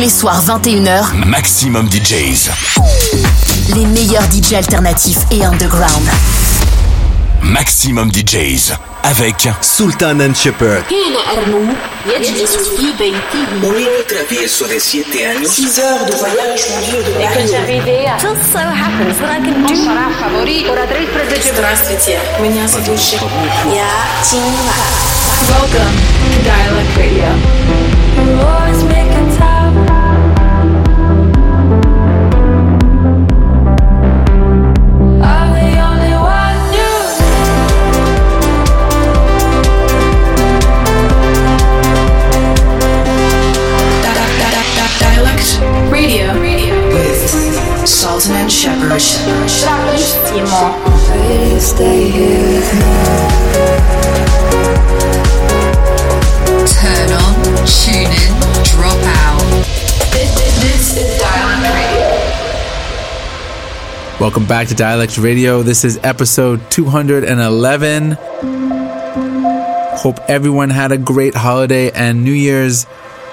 Tous les soirs 21h, Maximum DJs. Les meilleurs DJs alternatifs et underground. Maximum DJs avec Sultan and Shepherd. Un largo travieso de Radio. With Sultan and Shepard. Turn on, tune in, drop out. This is Dialed In Radio. Welcome back to Dialed In Radio. This is episode 211. Hope everyone had a great holiday and New Year's.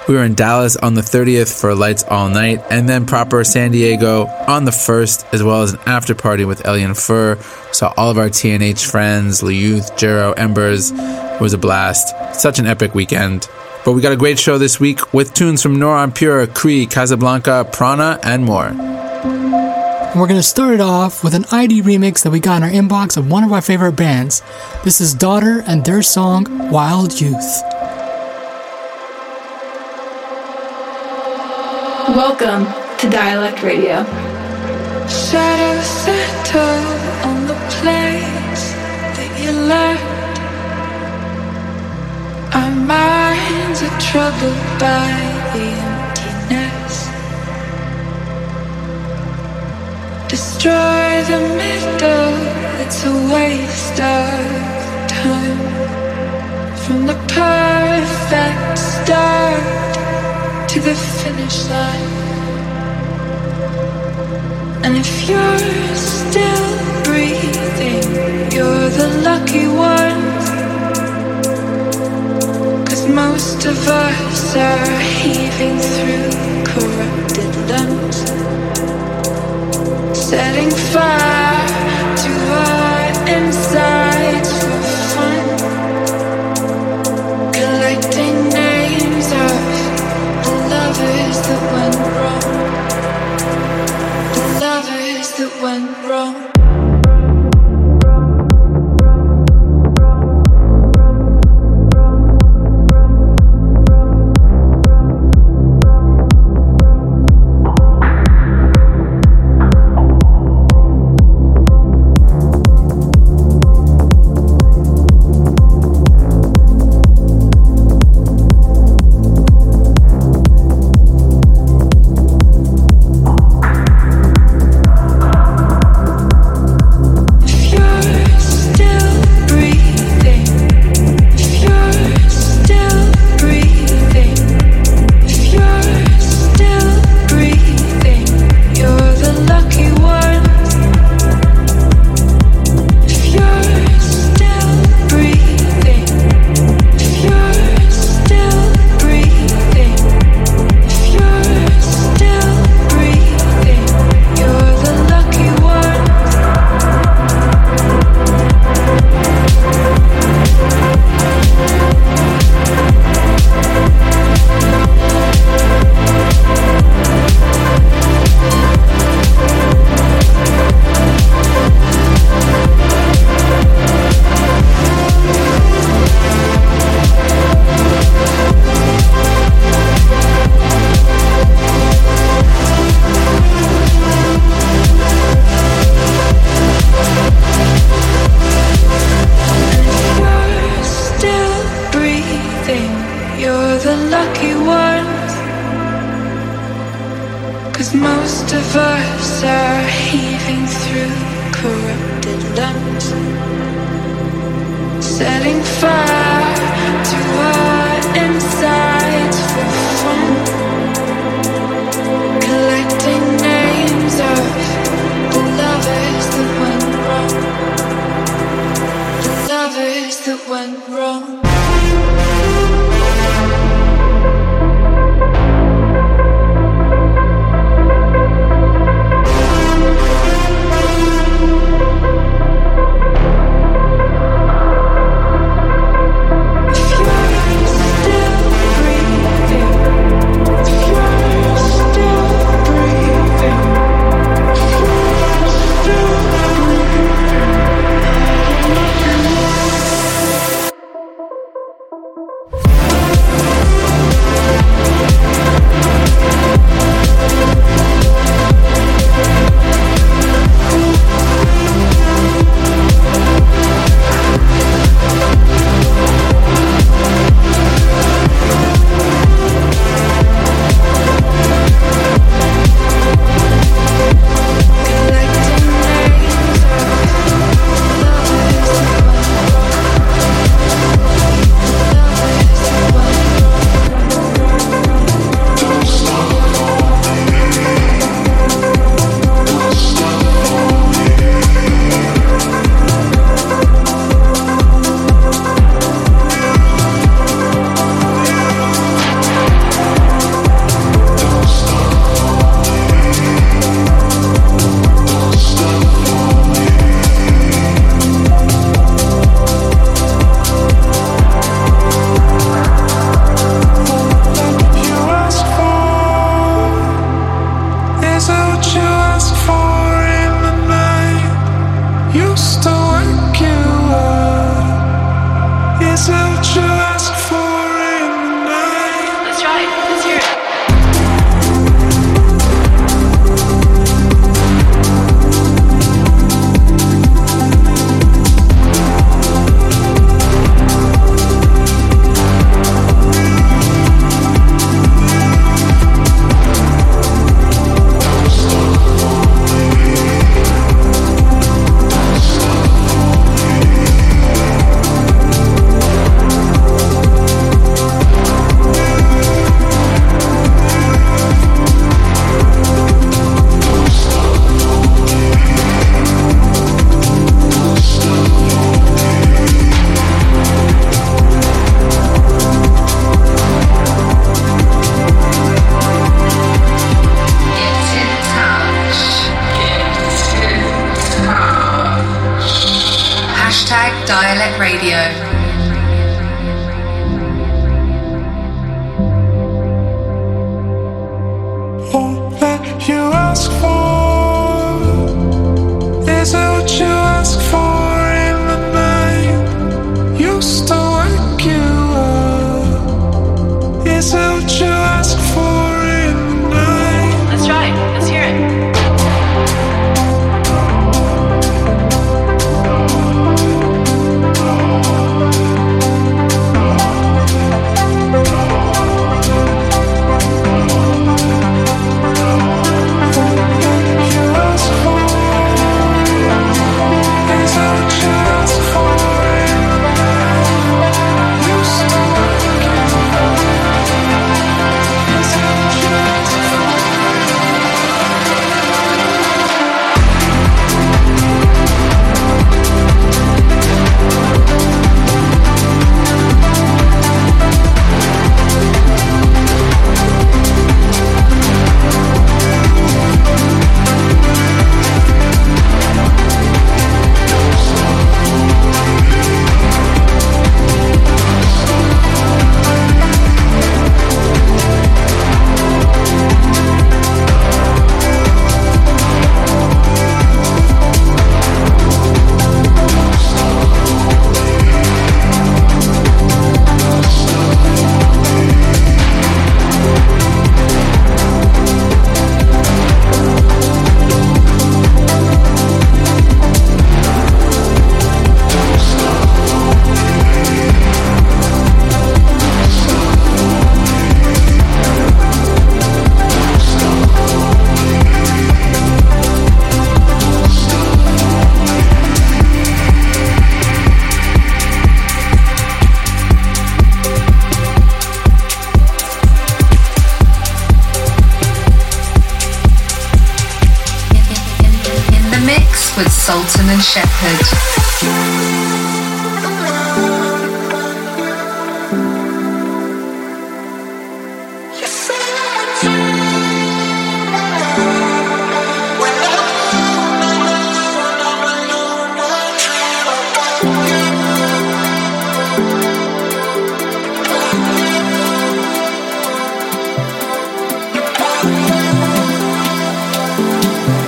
We were in Dallas on the 30th for Lights All Night, and then proper San Diego on the 1st, as well as an after party with Elian Fur. Saw all of our TNH friends, Youth, Jero, Embers. It was a blast. Such an epic weekend. But we got a great show this week with tunes from Nora En Pure, Cree, Casablanca, Prana, and more. We're going to start it off with an ID remix that we got in our inbox of one of our favorite bands. This is Daughter and their song Wild Youth. Welcome to Dialed In Radio. Shadows settle on the place that you left. Our minds are troubled by the emptiness. Destroy the middle, it's a waste of time. From the perfect start the finish line. And if you're still breathing, you're the lucky ones. Cause most of us are heaving through corrupted lungs. Setting fire to our lovers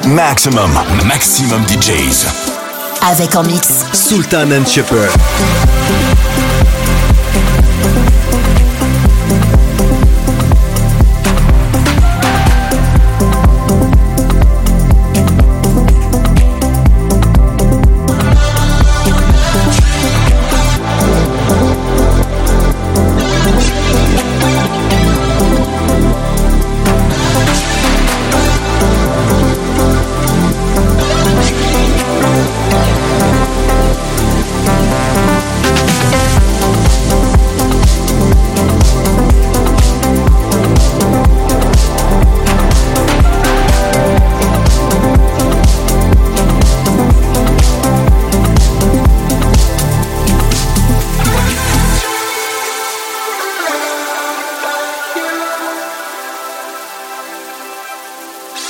Maxximum, maximum DJs. Avec en mix Sultan and Shepherd.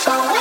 Bye.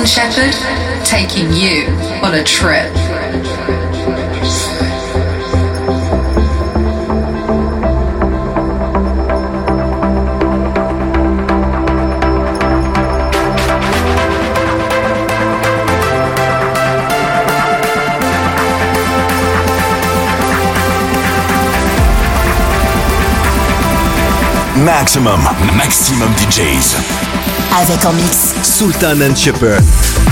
And Shepard, taking you on a trip. Maxximum, maximum DJs. Avec en mix Sultan and Shepherd.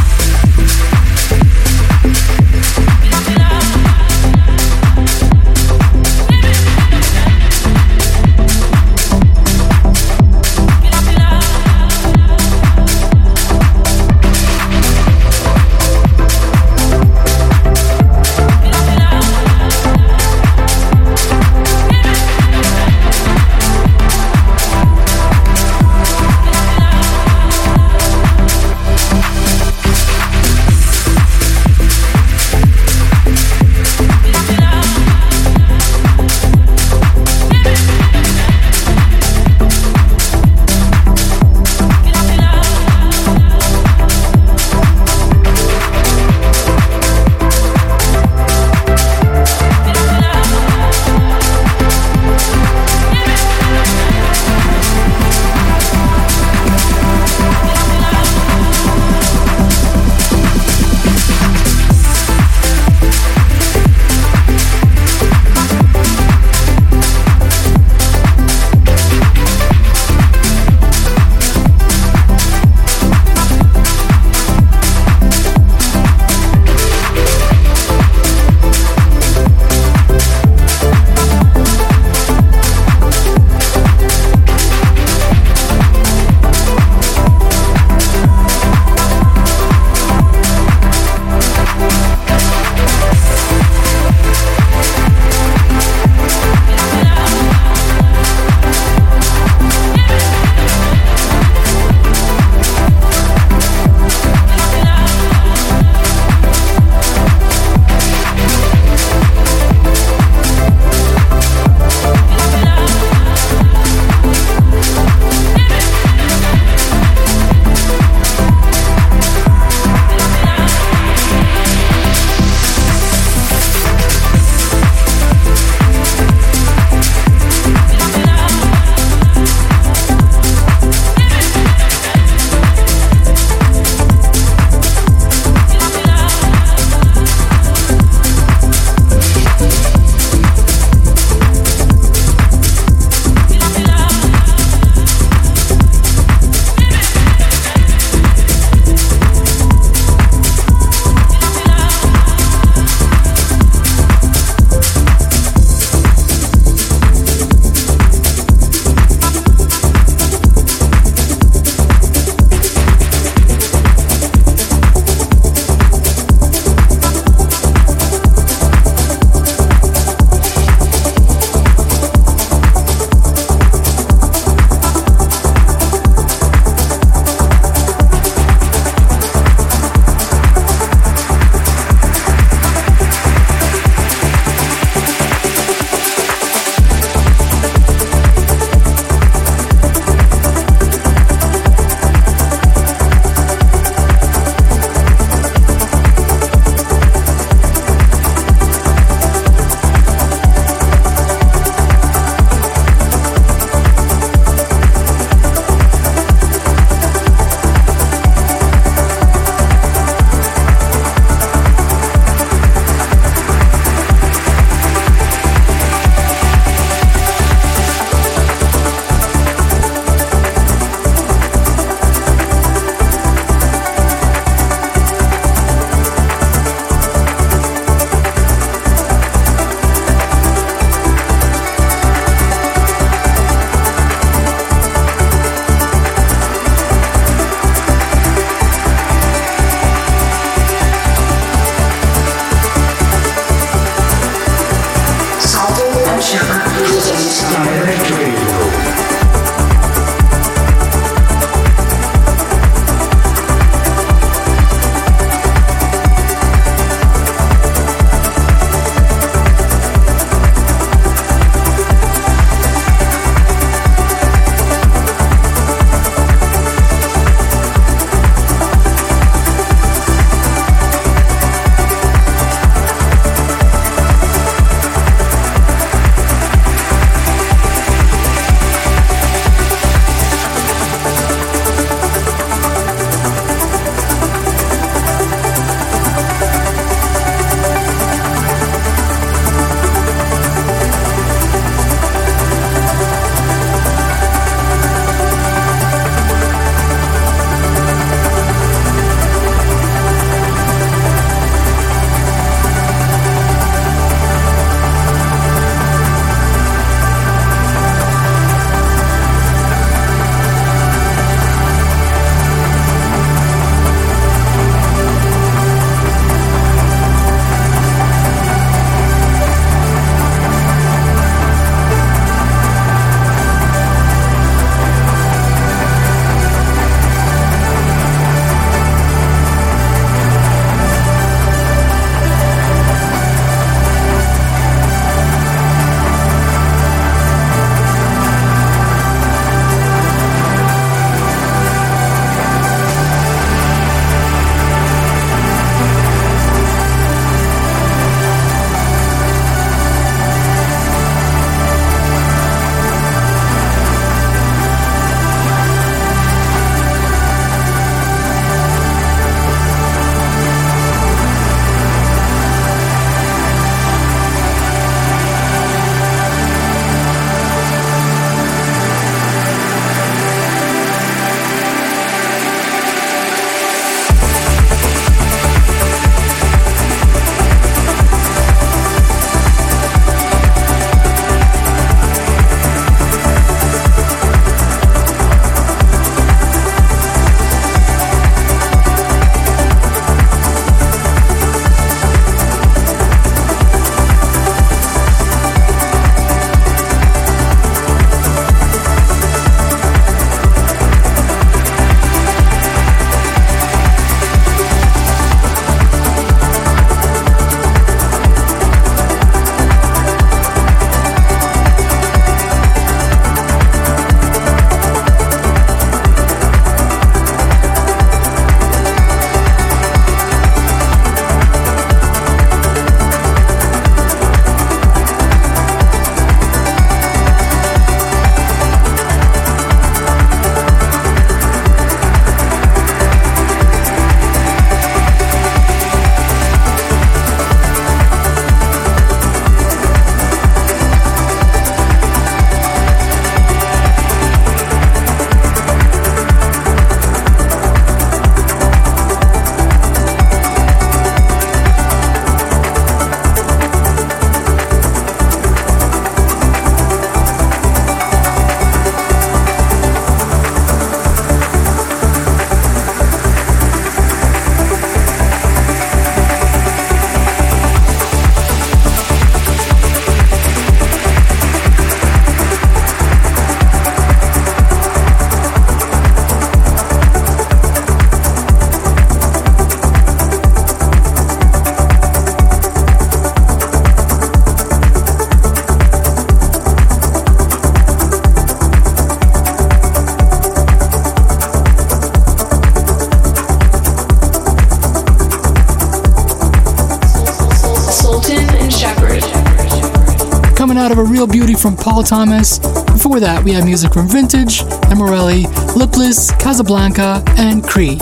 Thomas. Before that, we have music from Vintage, Morelli, Lipless, Casablanca, and Cree.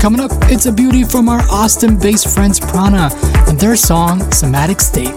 Coming up, it's a beauty from our Austin based friends Prana and their song Somatic State.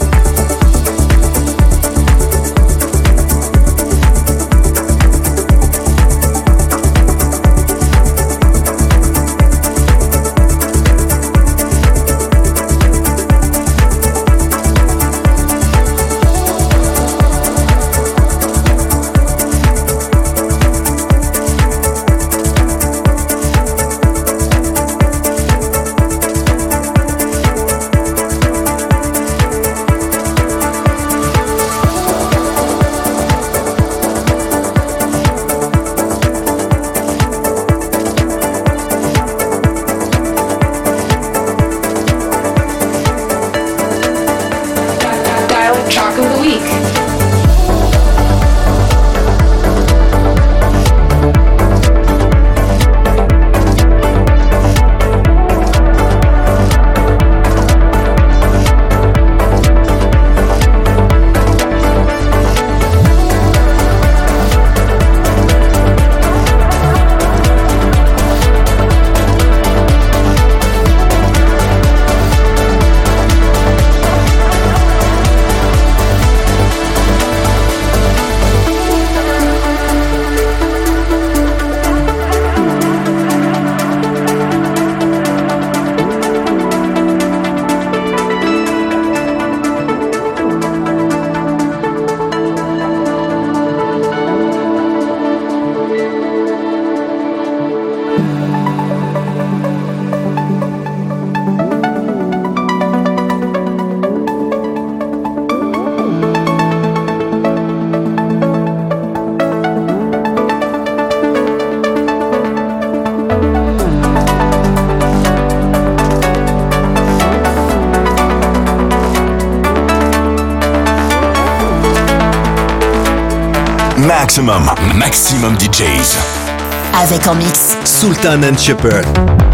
Maximum, maximum DJs. Avec en mix Sultan and Shepherd.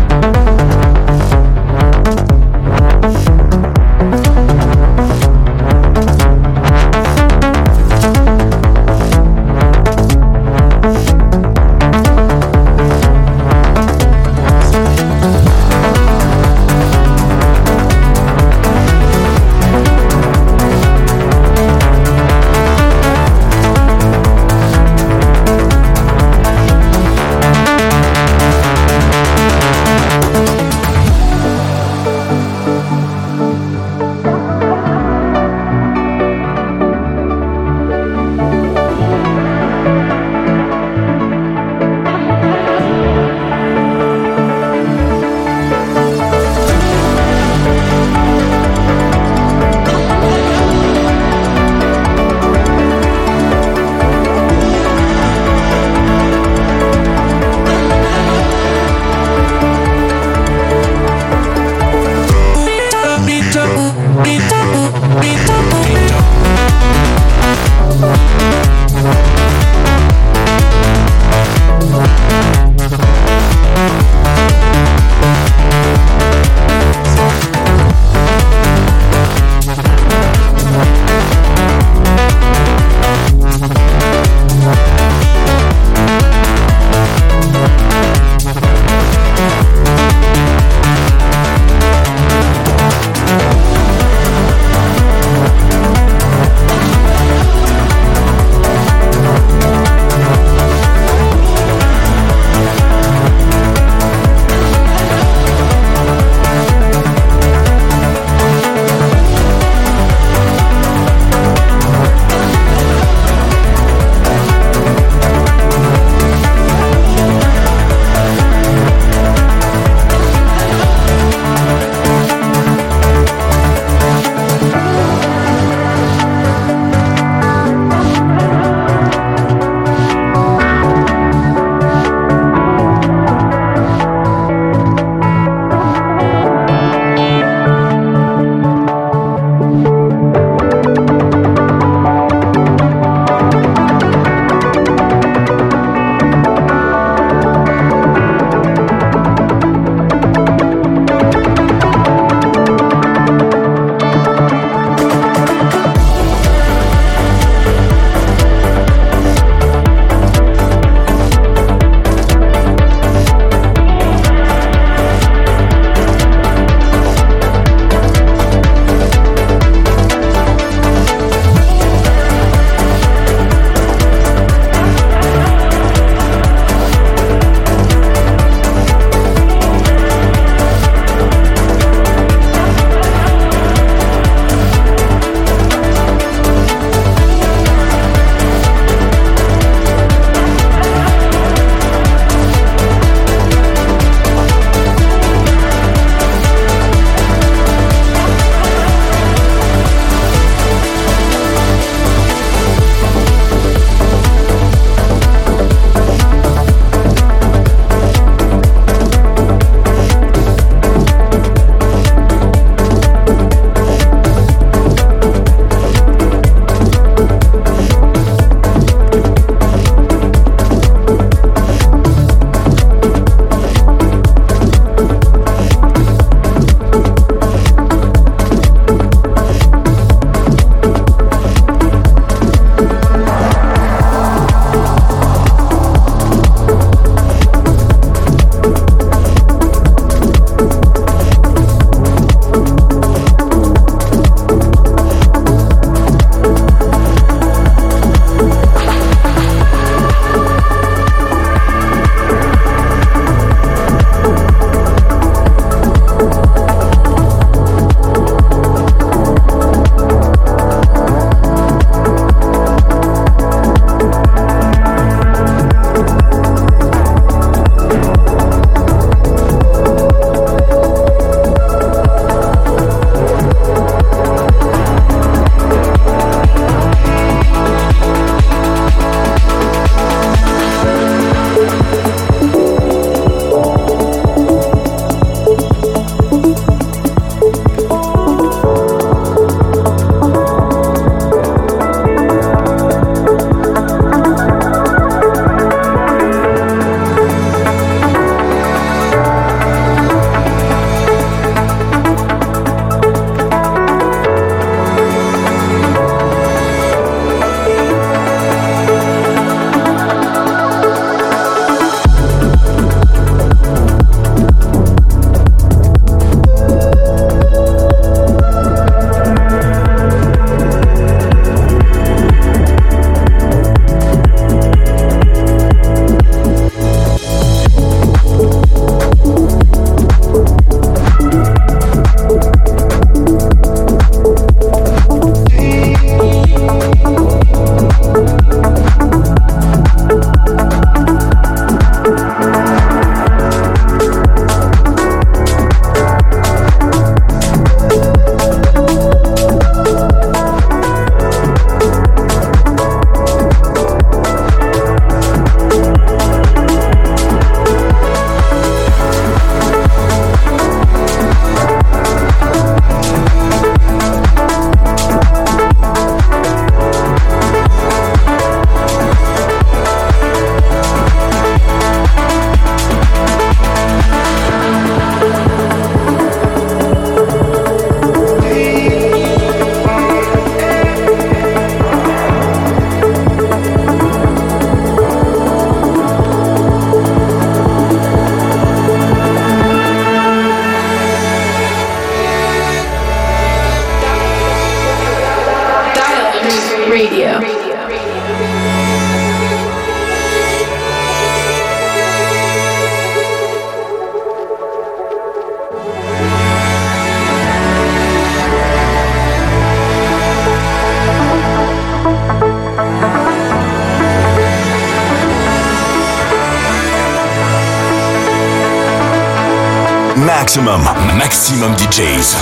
Maximum DJs.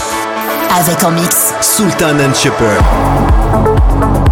Avec en mix Sultan and Shipper.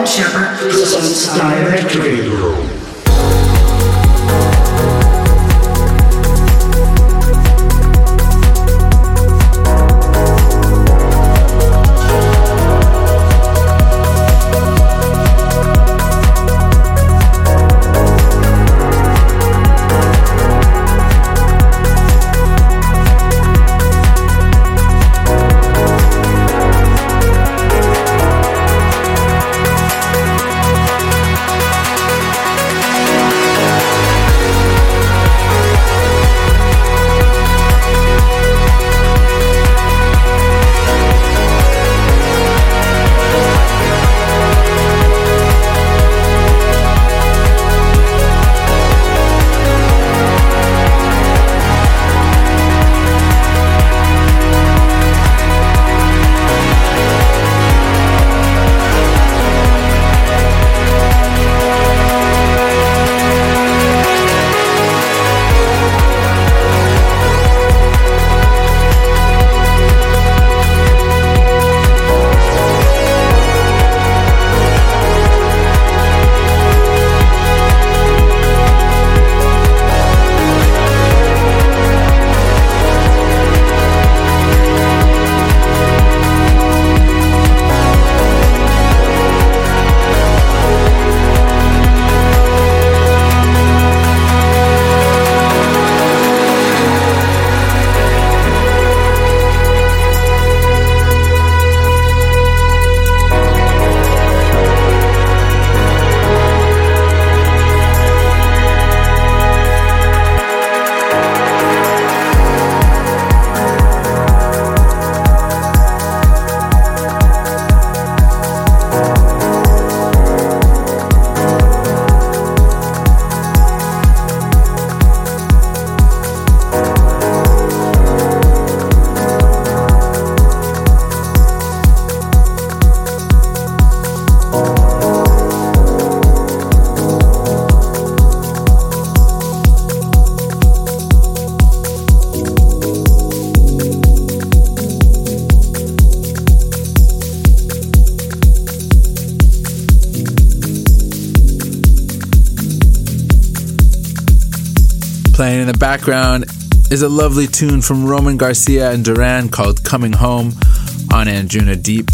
And Shepard presents background is a lovely tune from Roman Garcia and Duran called Coming Home on Anjuna Deep.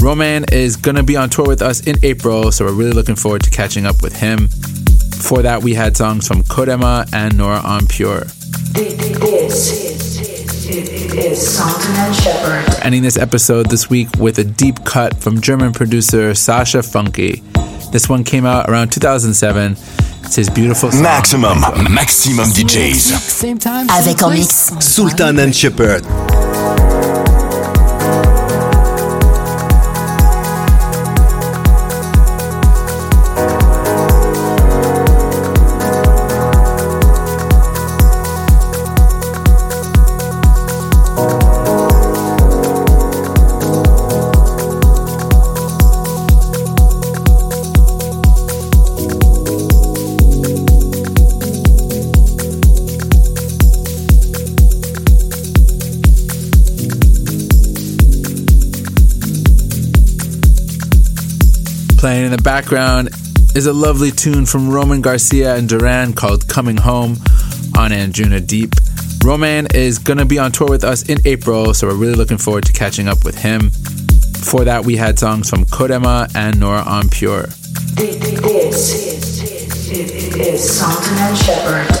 Roman is going to be on tour with us in April, so we're really looking forward to catching up with him. Before that, we had songs from Kodema and Nora En Pure. This is Sultan and Shepard. Ending this episode this week with a deep cut from German producer Sascha Funke. This one came out around 2007. It's his beautiful song. Maximum, maximum DJs. Avec en mix Sultan and Shepard. Playing in the background is a lovely tune from Roman Garcia and Duran called Coming Home on Anjuna Deep. Roman is going to be on tour with us in April, so we're really looking forward to catching up with him. Before that, we had songs from Kodema and Nora En Pure.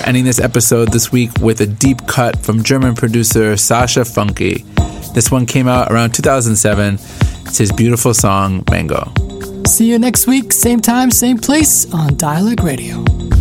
Ending this episode this week with a deep cut from German producer Sascha Funke. This one came out around 2007. It's his beautiful song, Mango. See you next week, same time, same place on Dialed In Radio.